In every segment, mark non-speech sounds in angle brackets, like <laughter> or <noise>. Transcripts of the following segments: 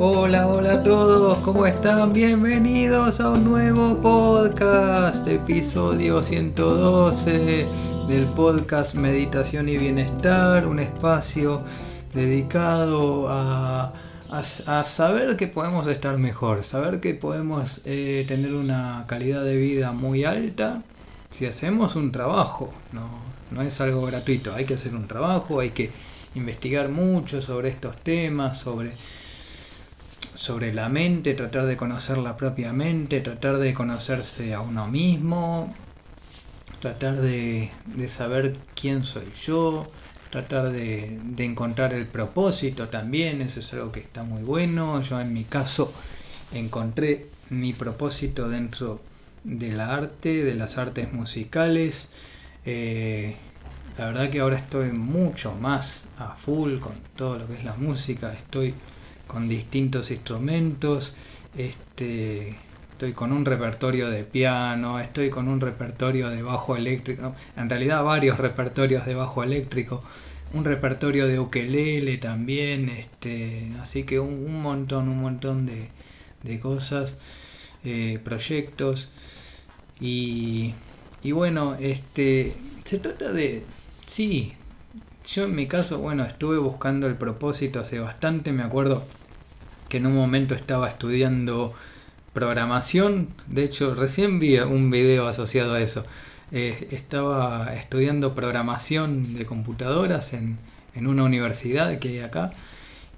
Hola, hola a todos, ¿cómo están? Bienvenidos a un nuevo podcast, episodio 112 del podcast Meditación y Bienestar, un espacio dedicado a, saber que podemos estar mejor, saber que podemos eh, tener una calidad de vida muy alta si hacemos un trabajo, no, no es algo gratuito, hay que hacer un trabajo, hay que investigar mucho sobre estos temas, sobre sobre la mente, tratar de conocerla propiamente, tratar de conocerse a uno mismo, tratar de, saber quién soy yo, tratar de, encontrar el propósito también, eso es algo que está muy bueno. Yo en mi caso encontré mi propósito dentro de la arte, de las artes musicales. Eh, la verdad que ahora estoy mucho más a full con todo lo que es la música, estoy con distintos instrumentos. Este, estoy con un repertorio de piano, estoy con un repertorio de bajo eléctrico, en realidad varios <laughs> repertorios de bajo eléctrico, un repertorio de ukelele también, este, así que un, montón, un montón de, de cosas, eh, proyectos y, y bueno, este, se trata de, sí, yo en mi caso, bueno, estuve buscando el propósito hace bastante, me acuerdo que en un momento estaba estudiando programación, de hecho recién vi un video asociado a eso. Eh, estaba estudiando programación de computadoras en, una universidad que hay acá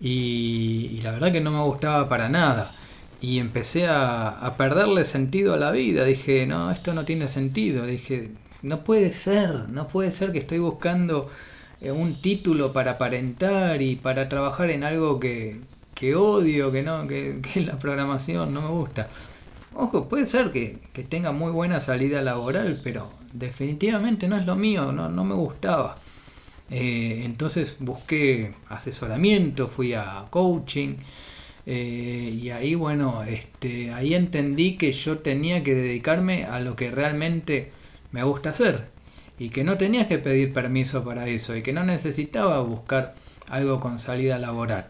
y, la verdad que no me gustaba para nada. Y empecé a, perderle sentido a la vida. Dije, no, esto no tiene sentido. Dije, no puede ser, no puede ser que estoy buscando eh, un título para aparentar y para trabajar en algo que, que odio, que no, que, <laughs> la programación no me gusta. Ojo, puede ser que, tenga muy buena salida laboral, pero definitivamente no es lo mío, no, no me gustaba. Eh, entonces busqué asesoramiento, fui a coaching eh, y ahí bueno, este, ahí entendí que yo tenía que dedicarme a lo que realmente me gusta hacer y que no tenía que pedir permiso para eso y que no necesitaba buscar algo con salida laboral.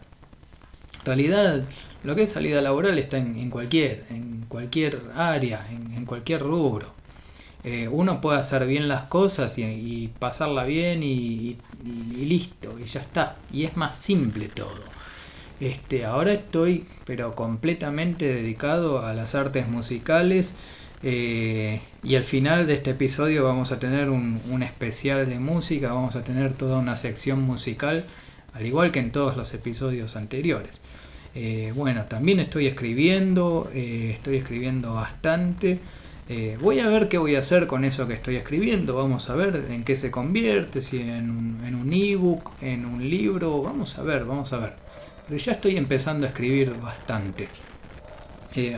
En realidad, lo que es salida laboral está en, cualquier, en cualquier área, en, cualquier rubro. Eh, uno puede hacer bien las cosas y, pasarla bien y, listo, y ya está. Y es más simple todo. Este, ahora estoy, pero completamente dedicado a las artes musicales. Eh, y al final de este episodio vamos a tener un, especial de música, vamos a tener toda una sección musical al igual que en todos los episodios anteriores. Eh, bueno, también estoy escribiendo, eh, estoy escribiendo bastante. Voy a ver qué voy a hacer con eso que estoy escribiendo, vamos a ver en qué se convierte, si en en un ebook, en un libro, vamos a ver, vamos a ver. Ya estoy empezando a escribir bastante.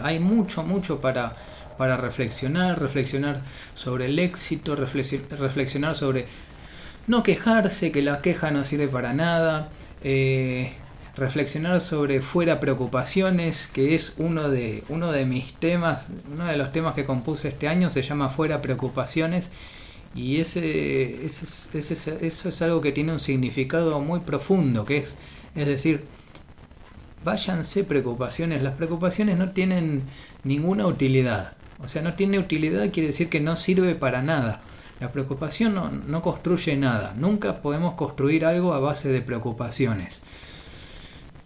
hay mucho, mucho para, para reflexionar, reflexionar sobre el éxito, reflexionar sobre no quejarse, que la queja no sirve para nada, eh, reflexionar sobre fuera preocupaciones, que es uno de, uno de mis temas, uno de los temas que compuse este año se llama fuera preocupaciones y ese, eso es algo que tiene un significado muy profundo, que es, es decir, váyanse preocupaciones, las preocupaciones no tienen ninguna utilidad, o sea, no tiene utilidad quiere decir que no sirve para nada. La preocupación no, construye nada. Nunca podemos construir algo a base de preocupaciones.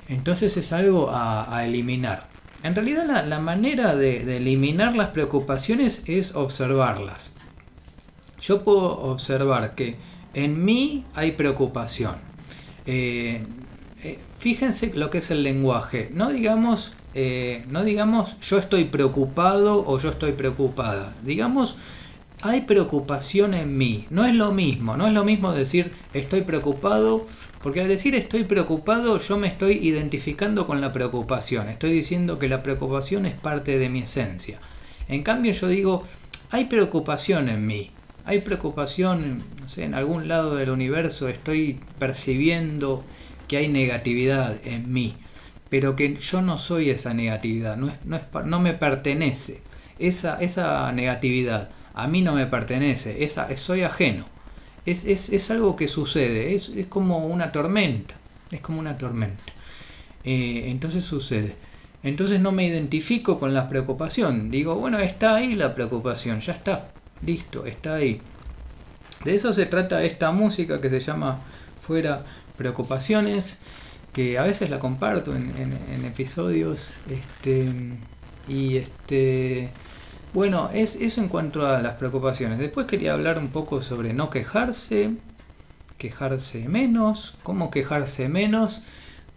Entonces es algo a, eliminar. En realidad la, manera de, eliminar las preocupaciones es observarlas. Yo puedo observar que en mí hay preocupación. Eh, eh, fíjense lo que es el lenguaje. No digamos, eh, no digamos yo estoy preocupado o yo estoy preocupada. Digamos hay preocupación en mí. No es lo mismo, no es lo mismo decir estoy preocupado, porque al decir estoy preocupado yo me estoy identificando con la preocupación, estoy diciendo que la preocupación es parte de mi esencia. En cambio yo digo, hay preocupación en mí, hay preocupación, no sé, en algún lado del universo estoy percibiendo que hay negatividad en mí, pero que yo no soy esa negatividad, no, es, no, es, no me pertenece esa, esa negatividad a mí no me pertenece, es, soy ajeno. Es, es, es, algo que sucede, es, es, como una tormenta, es como una tormenta. Eh, entonces sucede. Entonces no me identifico con la preocupación. Digo, bueno, está ahí la preocupación, ya está, listo, está ahí. De eso se trata esta música que se llama Fuera Preocupaciones, que a veces la comparto en, en episodios. Este, y este bueno, es eso en cuanto a las preocupaciones. Después quería hablar un poco sobre no quejarse, quejarse menos, cómo quejarse menos.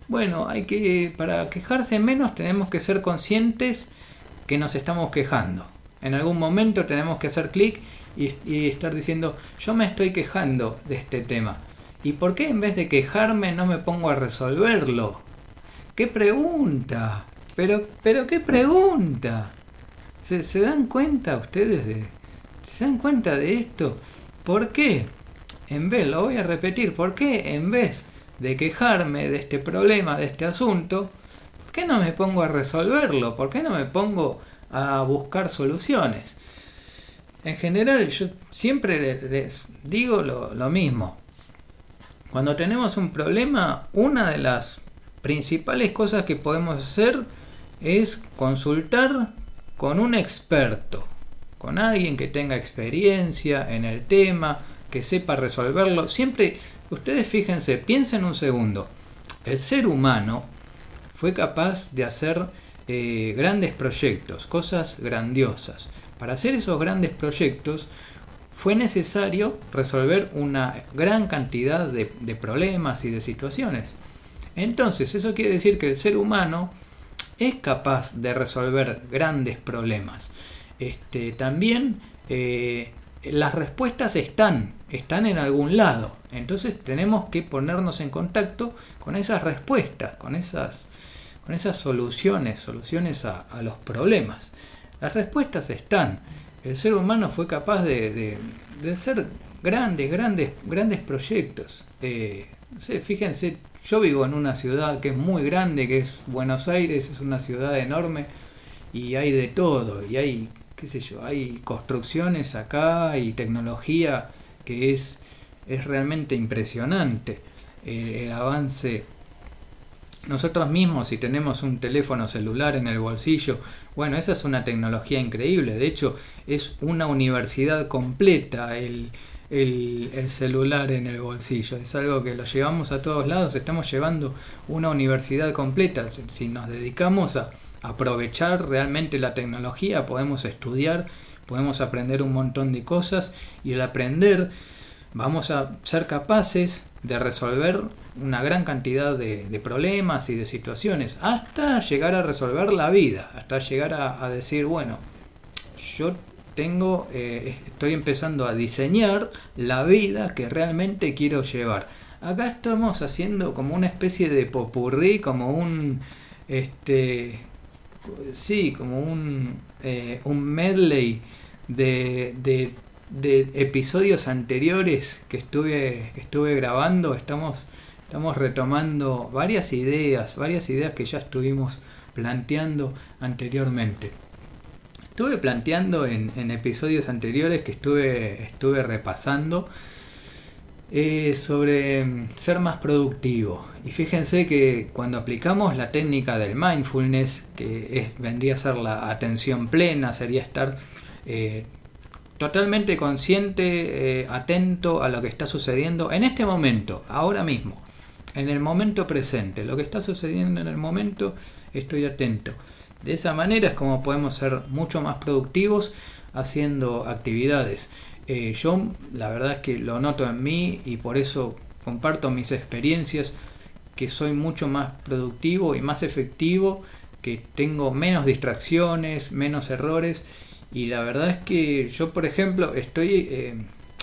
Bueno, hay que para quejarse menos tenemos que ser conscientes que nos estamos quejando. En algún momento tenemos que hacer clic y, y, estar diciendo, yo me estoy quejando de este tema. ¿Y por qué en vez de quejarme no me pongo a resolverlo? ¿Qué pregunta? Pero, pero qué pregunta. ¿Se, dan cuenta ustedes de... ¿Se dan cuenta de esto? ¿Por qué? En vez, lo voy a repetir, ¿por qué en vez de quejarme de este problema, de este asunto, ¿por qué no me pongo a resolverlo? ¿Por qué no me pongo a buscar soluciones? En general, yo siempre les digo lo, lo mismo. Cuando tenemos un problema, una de las principales cosas que podemos hacer es consultar con un experto, con alguien que tenga experiencia en el tema, que sepa resolverlo. Siempre, ustedes fíjense, piensen un segundo, el ser humano fue capaz de hacer eh, grandes proyectos, cosas grandiosas. Para hacer esos grandes proyectos fue necesario resolver una gran cantidad de, problemas y de situaciones. Entonces, eso quiere decir que el ser humano es capaz de resolver grandes problemas. Este, también eh, las respuestas están, están en algún lado. Entonces tenemos que ponernos en contacto con esas respuestas, con esas, con esas soluciones, soluciones a, los problemas. Las respuestas están. El ser humano fue capaz de, de, hacer grandes, grandes, grandes proyectos. Eh, fíjense yo vivo en una ciudad que es muy grande, que es Buenos Aires, es una ciudad enorme y hay de todo, y hay, qué sé yo, hay construcciones acá y tecnología que es, es realmente impresionante. Eh, el avance nosotros mismos, si tenemos un teléfono celular en el bolsillo, bueno, esa es una tecnología increíble. De hecho, es una universidad completa el, el, celular en el bolsillo. Es algo que lo llevamos a todos lados. Estamos llevando una universidad completa. Si nos dedicamos a aprovechar realmente la tecnología, podemos estudiar, podemos aprender un montón de cosas y al aprender vamos a ser capaces de resolver una gran cantidad de, problemas y de situaciones, hasta llegar a resolver la vida, hasta llegar a, decir, bueno, yo tengo, eh, estoy empezando a diseñar la vida que realmente quiero llevar. Acá estamos haciendo como una especie de popurrí, como un, este, sí, como un, eh, un medley de, episodios anteriores que estuve, estuve grabando. Estamos, estamos retomando varias ideas, varias ideas que ya estuvimos planteando anteriormente estuve planteando en, episodios anteriores que estuve, estuve repasando eh, sobre mm, ser más productivo. Y fíjense que cuando aplicamos la técnica del mindfulness, que vendría a ser la atención plena, sería estar eh, totalmente consciente, eh, atento a lo que está sucediendo en este momento, ahora mismo, en el momento presente, lo que está sucediendo en el momento, estoy atento. De esa manera es como podemos ser mucho más productivos haciendo actividades. Eh, yo la verdad es que lo noto en mí y por eso comparto mis experiencias que soy mucho más productivo y más efectivo, que tengo menos distracciones, menos errores y la verdad es que yo por ejemplo estoy eh,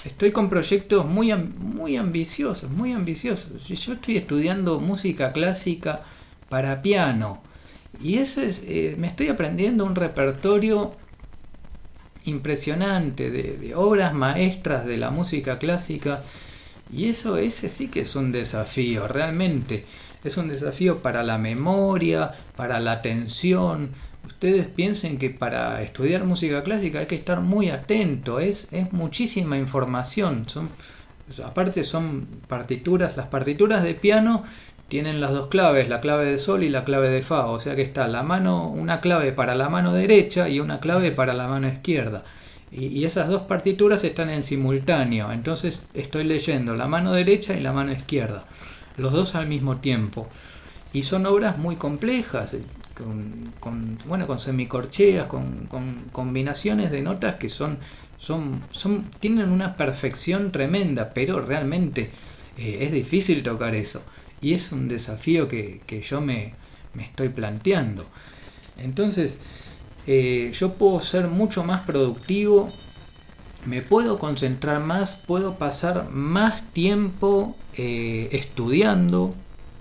estoy con proyectos muy muy ambiciosos, muy ambiciosos. Yo estoy estudiando música clásica para piano y ese es, eh, me estoy aprendiendo un repertorio impresionante de, obras maestras de la música clásica. Y eso, ese sí que es un desafío, realmente. Es un desafío para la memoria, para la atención. Ustedes piensen que para estudiar música clásica hay que estar muy atento, es, es muchísima información. Son, aparte son partituras, las partituras de piano tienen las dos claves, la clave de sol y la clave de fa, o sea que está la mano, una clave para la mano derecha y una clave para la mano izquierda. Y, esas dos partituras están en simultáneo, entonces estoy leyendo la mano derecha y la mano izquierda, los dos al mismo tiempo. Y son obras muy complejas, con, bueno, con semicorcheas, con, combinaciones de notas que son, son, son, tienen una perfección tremenda, pero realmente eh, es difícil tocar eso. Y es un desafío que, yo me, estoy planteando. Entonces, eh, yo puedo ser mucho más productivo, me puedo concentrar más, puedo pasar más tiempo eh, estudiando,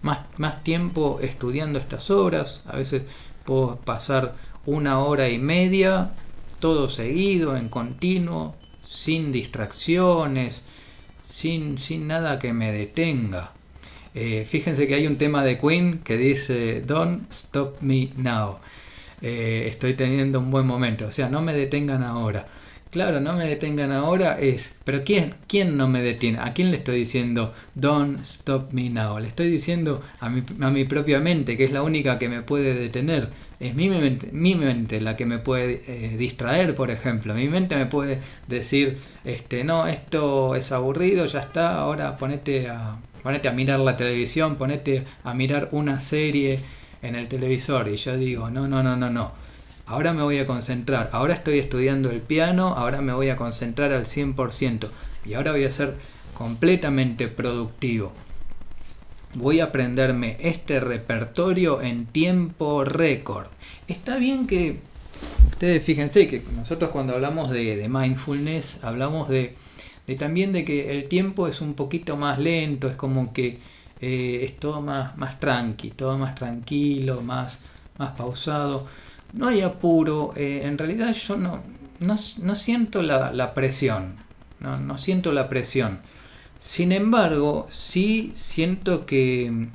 más, más tiempo estudiando estas obras. A veces puedo pasar una hora y media, todo seguido, en continuo, sin distracciones, sin, sin nada que me detenga. Eh, fíjense que hay un tema de Queen que dice Don't stop me now. Eh, estoy teniendo un buen momento, o sea, no me detengan ahora. Claro, no me detengan ahora es, pero ¿quién, quién no me detiene? ¿A quién le estoy diciendo don't stop me now? Le estoy diciendo a mi, a mi propia mente, que es la única que me puede detener. Es mi mente, mi mente la que me puede eh, distraer, por ejemplo. Mi mente me puede decir, este, no, esto es aburrido, ya está, ahora ponete a ponete a mirar la televisión, ponete a mirar una serie en el televisor. Y yo digo, no, no, no, no, no. Ahora me voy a concentrar, ahora estoy estudiando el piano, ahora me voy a concentrar al 100% y ahora voy a ser completamente productivo. Voy a aprenderme este repertorio en tiempo récord. Está bien que ustedes fíjense que nosotros cuando hablamos de, mindfulness hablamos de de también de que el tiempo es un poquito más lento, es como que eh, es todo más, más tranqui, todo más tranquilo, más, más pausado. No hay apuro, eh, en realidad yo no, no, siento la, presión, no, no siento la presión. Sin embargo, sí siento que,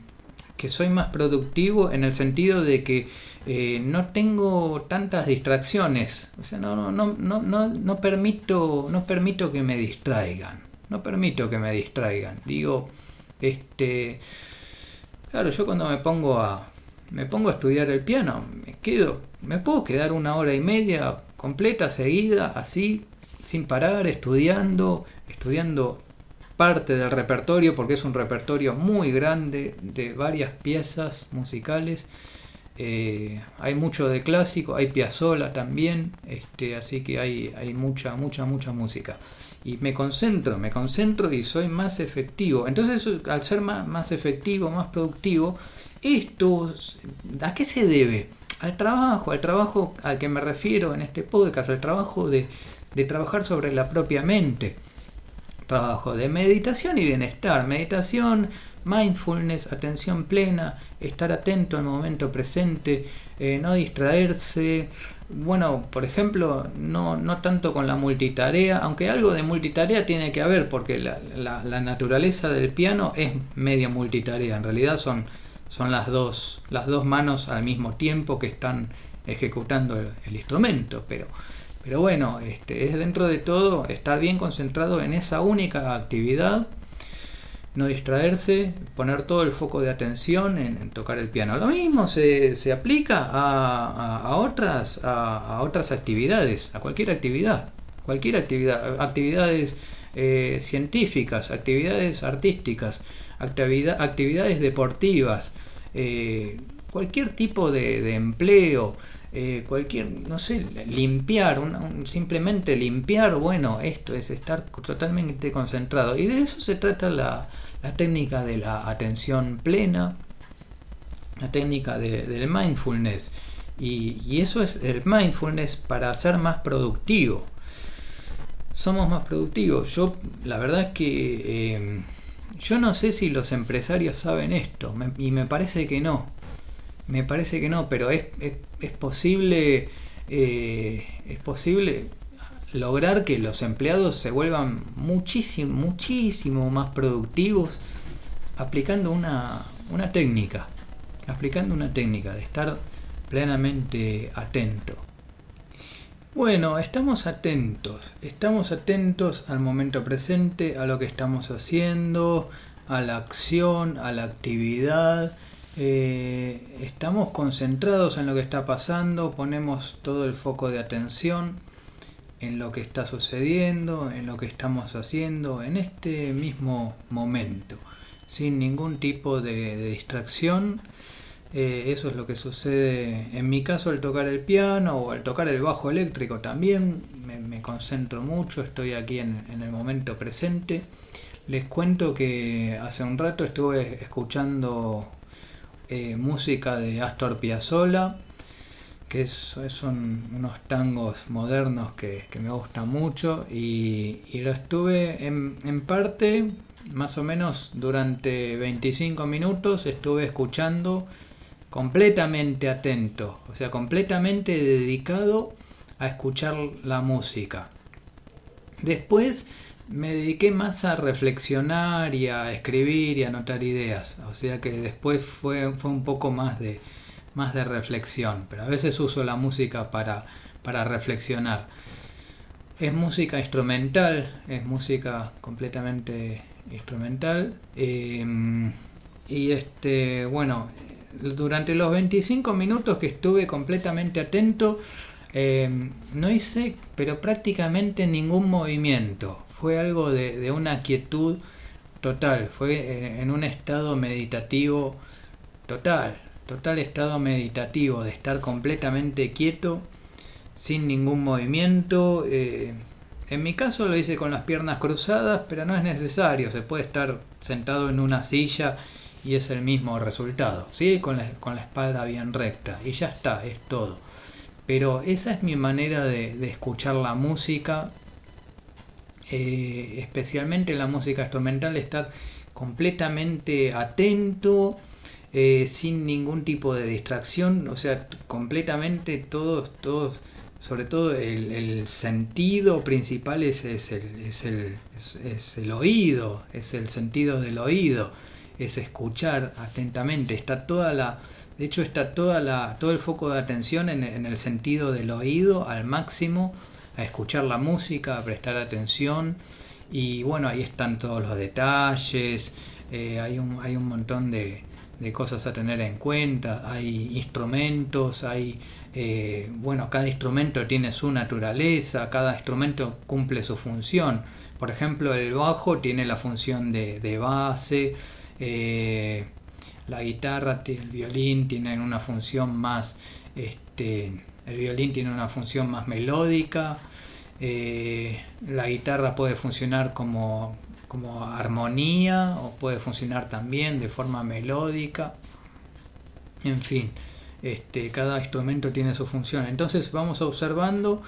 que soy más productivo en el sentido de que eh, no tengo tantas distracciones, o sea, no, no, no, no, no, permito, no permito que me distraigan, no permito que me distraigan. Digo, este, claro, yo cuando me pongo a, me pongo a estudiar el piano, me quedo, me puedo quedar una hora y media completa, seguida, así, sin parar, estudiando, estudiando parte del repertorio, porque es un repertorio muy grande de varias piezas musicales eh, hay mucho de clásico, hay Piazzolla también, este, así que hay, hay mucha, mucha, mucha música. Y me concentro, me concentro y soy más efectivo. Entonces, al ser más, más efectivo, más productivo, esto, ¿a qué se debe? Al trabajo, al trabajo al que me refiero en este podcast, al trabajo de, de trabajar sobre la propia mente. Trabajo de meditación y bienestar. Meditación, mindfulness, atención plena, estar atento al momento presente, eh, no distraerse. Bueno, por ejemplo, no, no tanto con la multitarea, aunque algo de multitarea tiene que haber, porque la, la, naturaleza del piano es media multitarea. En realidad son, son las, dos, las dos manos al mismo tiempo que están ejecutando el, instrumento. Pero, pero bueno, este, es dentro de todo estar bien concentrado en esa única actividad no distraerse, poner todo el foco de atención en, tocar el piano. Lo mismo se, se aplica a, a, otras, a, otras actividades, a cualquier actividad, cualquier actividad, actividades eh, científicas, actividades artísticas, actividad, actividades deportivas, eh, cualquier tipo de, empleo. Eh, cualquier, no sé, limpiar, simplemente limpiar, bueno, esto es estar totalmente concentrado. Y de eso se trata la, la técnica de la atención plena, la técnica del mindfulness. Y, eso es el mindfulness para ser más productivo. Somos más productivos. Yo, la verdad es que em, yo no sé si los empresarios saben esto, y me parece que no. Me parece que no, pero es, es, posible. Eh, es posible lograr que los empleados se vuelvan muchísimo, muchísimo más productivos aplicando una, técnica, aplicando una técnica de estar plenamente atento. Bueno, estamos atentos, estamos atentos al momento presente, a lo que estamos haciendo, a la acción, a la actividad. Eh, estamos concentrados en lo que está pasando, ponemos todo el foco de atención en lo que está sucediendo, en lo que estamos haciendo, en este mismo momento, sin ningún tipo de, de distracción eh, eso es lo que sucede en mi caso al tocar el piano o al tocar el bajo eléctrico también. Me, concentro mucho, estoy aquí en, el momento presente. Les cuento que hace un rato estuve escuchando eh, música de Astor Piazzolla, que son unos tangos modernos que, me gustan mucho y, lo estuve en parte, más o menos durante 25 minutos, estuve escuchando completamente atento, o sea, completamente dedicado a escuchar la música. Después me dediqué más a reflexionar y a escribir y a anotar ideas, o sea que después fue, fue un poco más de, más de reflexión, pero a veces uso la música para, para reflexionar. Es música instrumental, es música completamente instrumental. Eh, y este, bueno, durante los 25 minutos que estuve completamente atento, eh, no hice, pero prácticamente ningún movimiento. Fue algo de, una quietud total, fue en un estado meditativo total, total estado meditativo, de estar completamente quieto, sin ningún movimiento. Eh, en mi caso lo hice con las piernas cruzadas, pero no es necesario, se puede estar sentado en una silla y es el mismo resultado, ¿sí? Con la, con la espalda bien recta y ya está, es todo. Pero esa es mi manera de, escuchar la música, eh, especialmente la música instrumental, estar completamente atento, eh, sin ningún tipo de distracción, o sea, completamente todos, todos, sobre todo el, sentido principal es, es, el, es, el, es, el, oído, es el sentido del oído es escuchar atentamente, está toda la, de hecho está toda la, todo el foco de atención en, el sentido del oído al máximo, a escuchar la música, a prestar atención y bueno, ahí están todos los detalles, eh, hay, un, hay un montón de, cosas a tener en cuenta, hay instrumentos, hay, eh, bueno, cada instrumento tiene su naturaleza, cada instrumento cumple su función. Por ejemplo, el bajo tiene la función de, de base, eh, la guitarra, el violín tienen una función más, este, el violín tiene una función más melódica, eh, la guitarra puede funcionar como, como armonía o puede funcionar también de forma melódica, en fin, este, cada instrumento tiene su función. Entonces vamos observando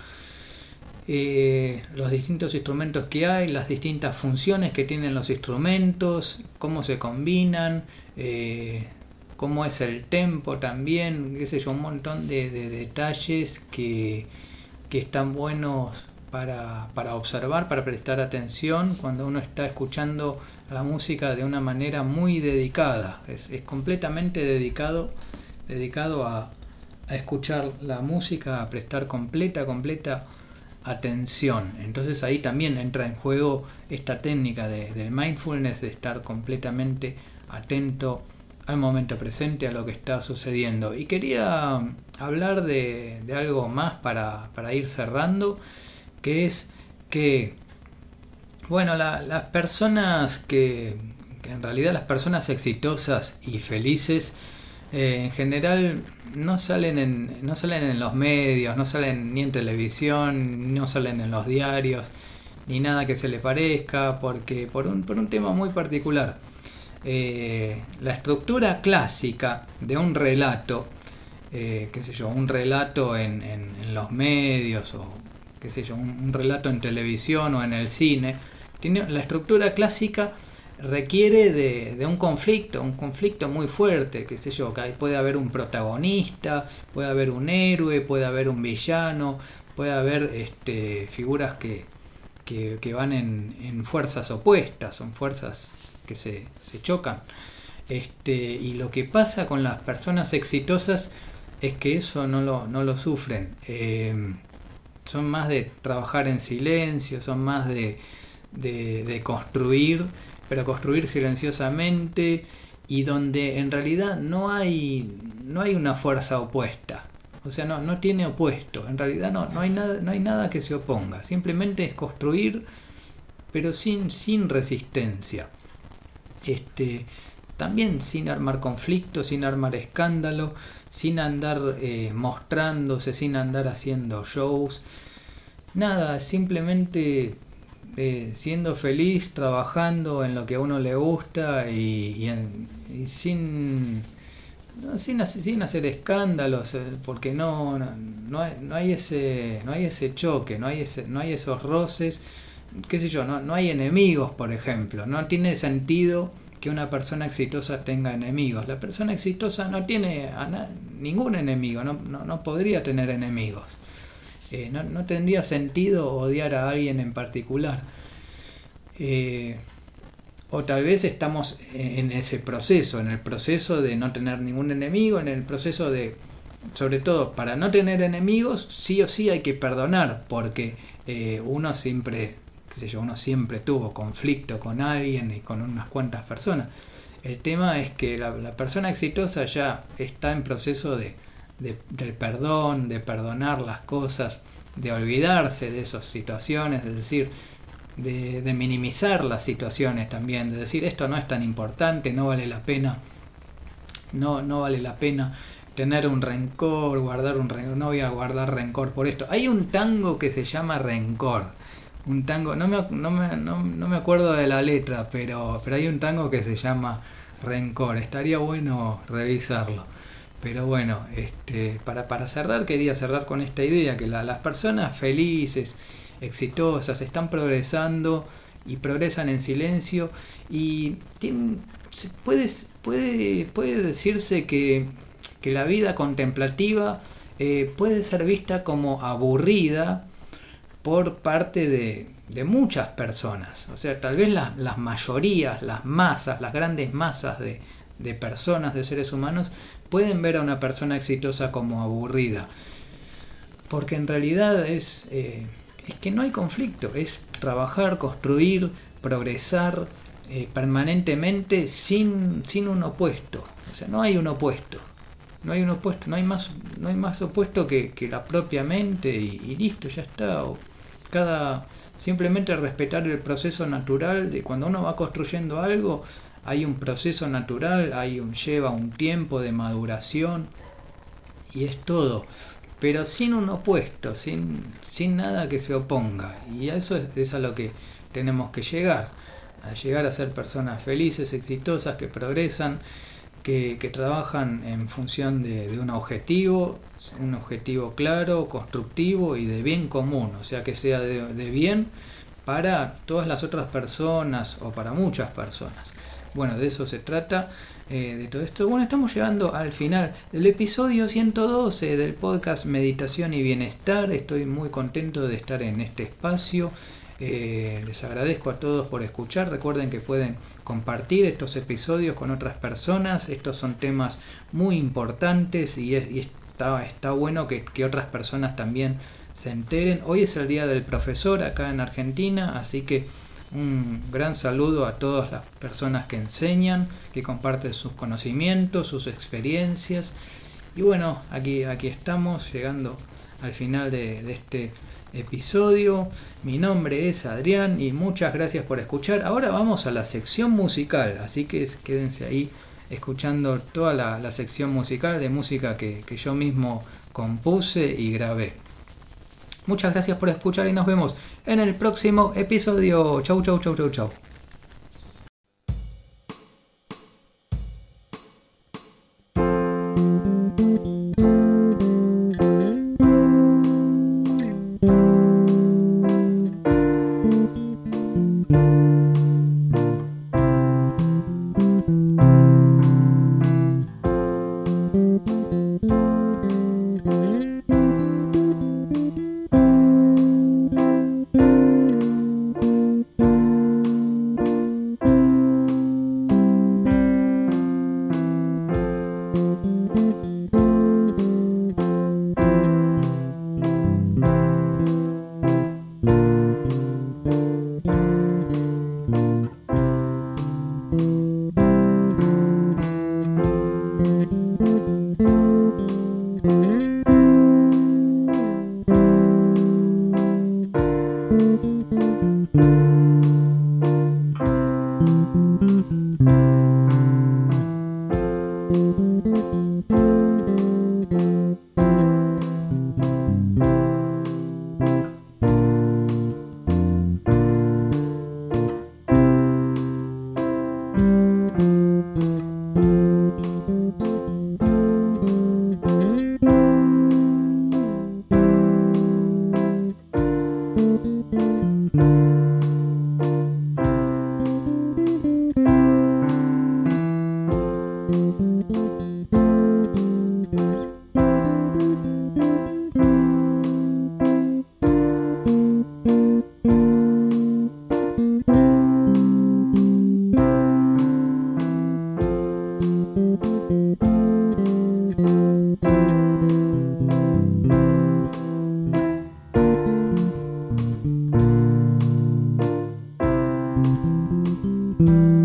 los distintos instrumentos que hay, las distintas funciones que tienen los instrumentos, cómo se combinan, eh, cómo es el tempo también, qué sé yo, un montón de, detalles que, están buenos para, observar, para prestar atención cuando uno está escuchando la música de una manera muy dedicada, es, completamente dedicado, dedicado a, a escuchar la música, a prestar completa, completa atención. Entonces ahí también entra en juego esta técnica de, del mindfulness, de estar completamente atento al momento presente, a lo que está sucediendo. Y quería hablar de, algo más para, ir cerrando, que es que, bueno, las personas que en realidad las personas exitosas y felices, eh, en general no salen en, no salen en los medios, no salen ni en televisión, no salen en los diarios, ni nada que se le parezca, porque por un, por un tema muy particular. Eh, la estructura clásica de un relato, eh, qué sé yo, un relato en, en, los medios o qué sé yo, un, un relato en televisión o en el cine, tiene la estructura clásica requiere de, un conflicto, un conflicto muy fuerte, qué sé yo, que puede haber un protagonista, puede haber un héroe, puede haber un villano, puede haber este, figuras que, que, van en, fuerzas opuestas, son fuerzas que se, chocan. Este, y lo que pasa con las personas exitosas es que eso no lo, no lo sufren. Eh, son más de trabajar en silencio, son más de, de, construir, pero construir silenciosamente y donde en realidad no hay, no hay una fuerza opuesta. O sea, no, no tiene opuesto. En realidad no, no, hay nada, no hay nada que se oponga. Simplemente es construir, pero sin, sin resistencia. Este, también sin armar conflicto, sin armar escándalo, sin andar eh, mostrándose, sin andar haciendo shows. Nada, simplemente eh, siendo feliz, trabajando en lo que a uno le gusta y, sin, sin, sin, hacer escándalos, eh, porque no, no, hay, no, hay, ese, no hay ese choque, no hay, ese, no hay esos roces, qué sé yo, no, no hay enemigos, por ejemplo, no tiene sentido que una persona exitosa tenga enemigos. La persona exitosa no tiene ningún enemigo, no, no, podría tener enemigos. No, tendría sentido odiar a alguien en particular. Eh, o tal vez estamos en ese proceso, en el proceso de no tener ningún enemigo, en el proceso de, sobre todo, para no tener enemigos, sí o sí hay que perdonar, porque eh, uno siempre yo, uno siempre tuvo conflicto con alguien y con unas cuantas personas. El tema es que la, persona exitosa ya está en proceso de, del perdón, de perdonar las cosas, de olvidarse de esas situaciones, es decir, de, de, minimizar las situaciones también, de decir esto no es tan importante, no vale la pena, no, no vale la pena tener un rencor, guardar un rencor, no voy a guardar rencor por esto. Hay un tango que se llama Rencor un tango, no me, no me, no, me acuerdo de la letra, pero, pero hay un tango que se llama Rencor, estaría bueno revisarlo. Pero bueno, este, para, para cerrar quería cerrar con esta idea, que las personas felices, exitosas, están progresando y progresan en silencio y puede, puede, puede decirse que, que la vida contemplativa eh, puede ser vista como aburrida por parte de, muchas personas. O sea, tal vez las mayorías, las masas, las grandes masas de, personas, de seres humanos, pueden ver a una persona exitosa como aburrida. Porque en realidad es, eh, es que no hay conflicto, es trabajar, construir, progresar eh, permanentemente sin, sin un opuesto. O sea, no hay un opuesto. No hay un opuesto, no hay más, no hay más opuesto que, la propia mente y, y listo, ya está cada simplemente respetar el proceso natural de cuando uno va construyendo algo hay un proceso natural hay un lleva un tiempo de maduración y es todo. Pero sin un opuesto sin sin nada que se oponga. Y a eso es, a lo que tenemos que llegar. A llegar a ser personas felices exitosas que progresan que, trabajan en función de, un objetivo, un objetivo claro, constructivo y de bien común, o sea que sea de, bien para todas las otras personas o para muchas personas. Bueno, de eso se trata, eh, de todo esto. Bueno, estamos llegando al final del episodio 112 del podcast Meditación y Bienestar. Estoy muy contento de estar en este espacio. Eh, les agradezco a todos por escuchar. Recuerden que pueden compartir estos episodios con otras personas. Estos son temas muy importantes y, está, está, bueno que, otras personas también se enteren. Hoy es el Día del Profesor acá en Argentina, así que un gran saludo a todas las personas que enseñan, que comparten sus conocimientos, sus experiencias. Y bueno, aquí, aquí estamos llegando al final de, este episodio. Mi nombre es Adrián y muchas gracias por escuchar. Ahora vamos a la sección musical, así que quédense ahí escuchando toda la, sección musical de música que yo mismo compuse y grabé. Muchas gracias por escuchar y nos vemos en el próximo episodio. Chau, chau, chau, chau, chau. Hola a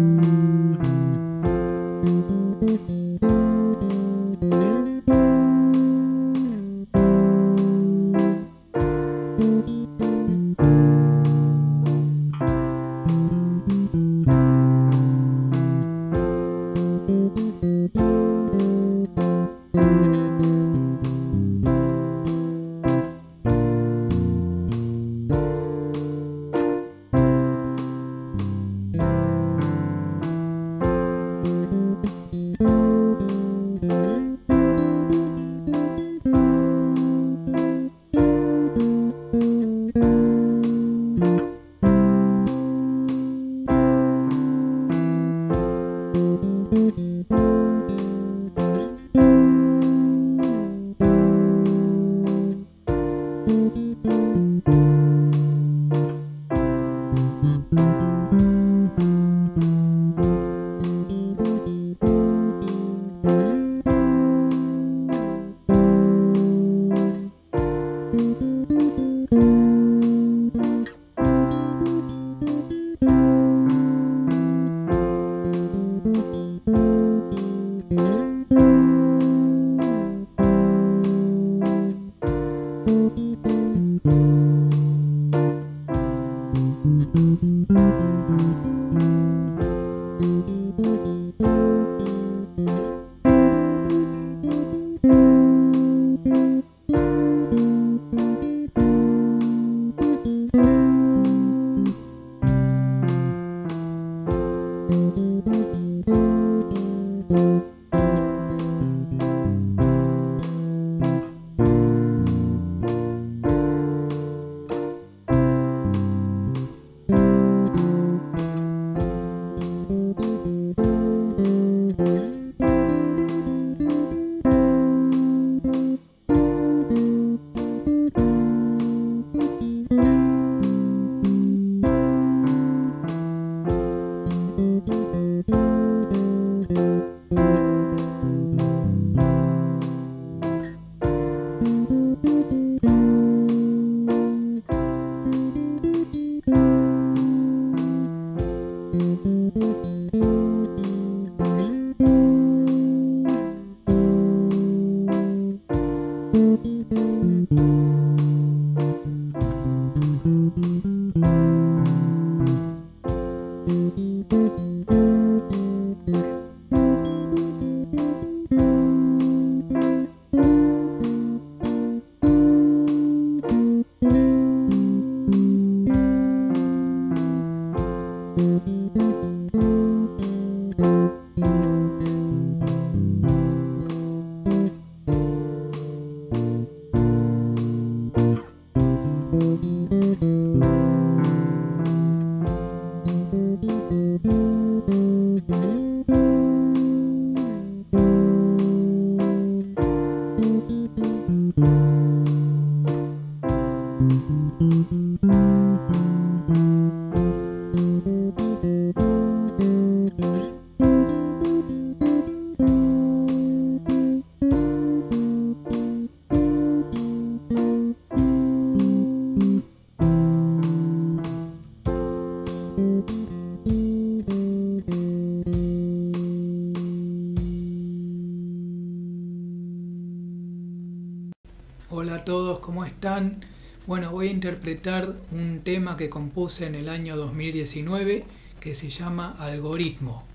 a interpretar un tema que compuse en el año 2019 que se llama Algoritmo.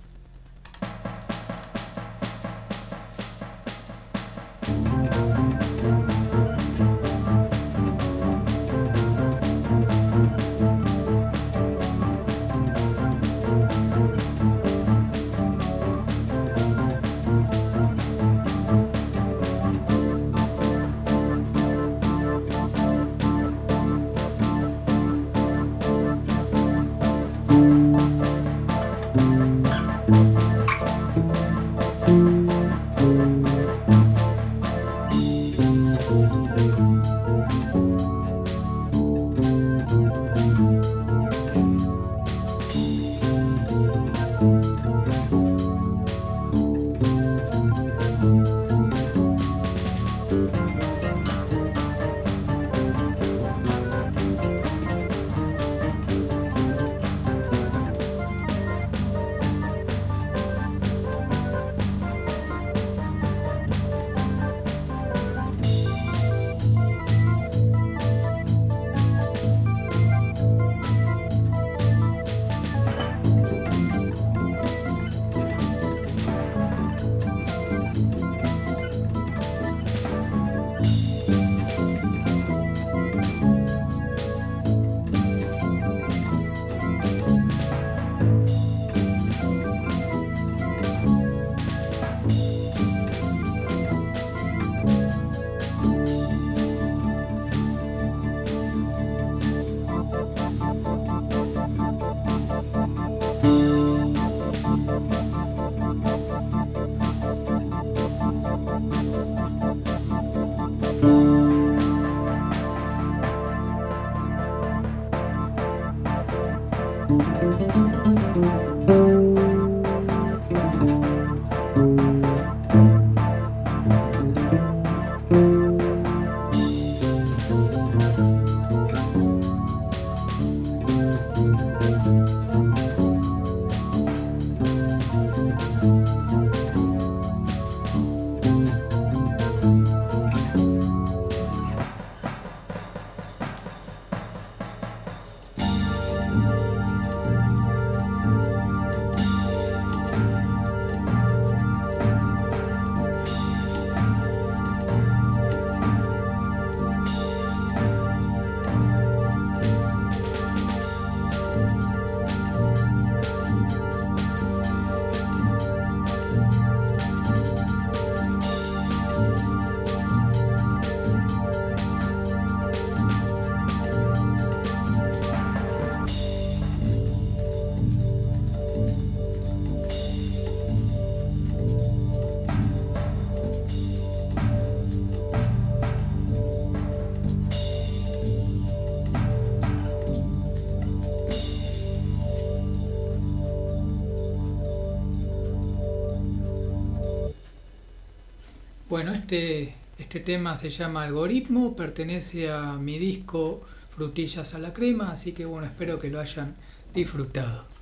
Este, este tema se llama Algoritmo, pertenece a mi disco Frutillas a la Crema, así que bueno, espero que lo hayan disfrutado.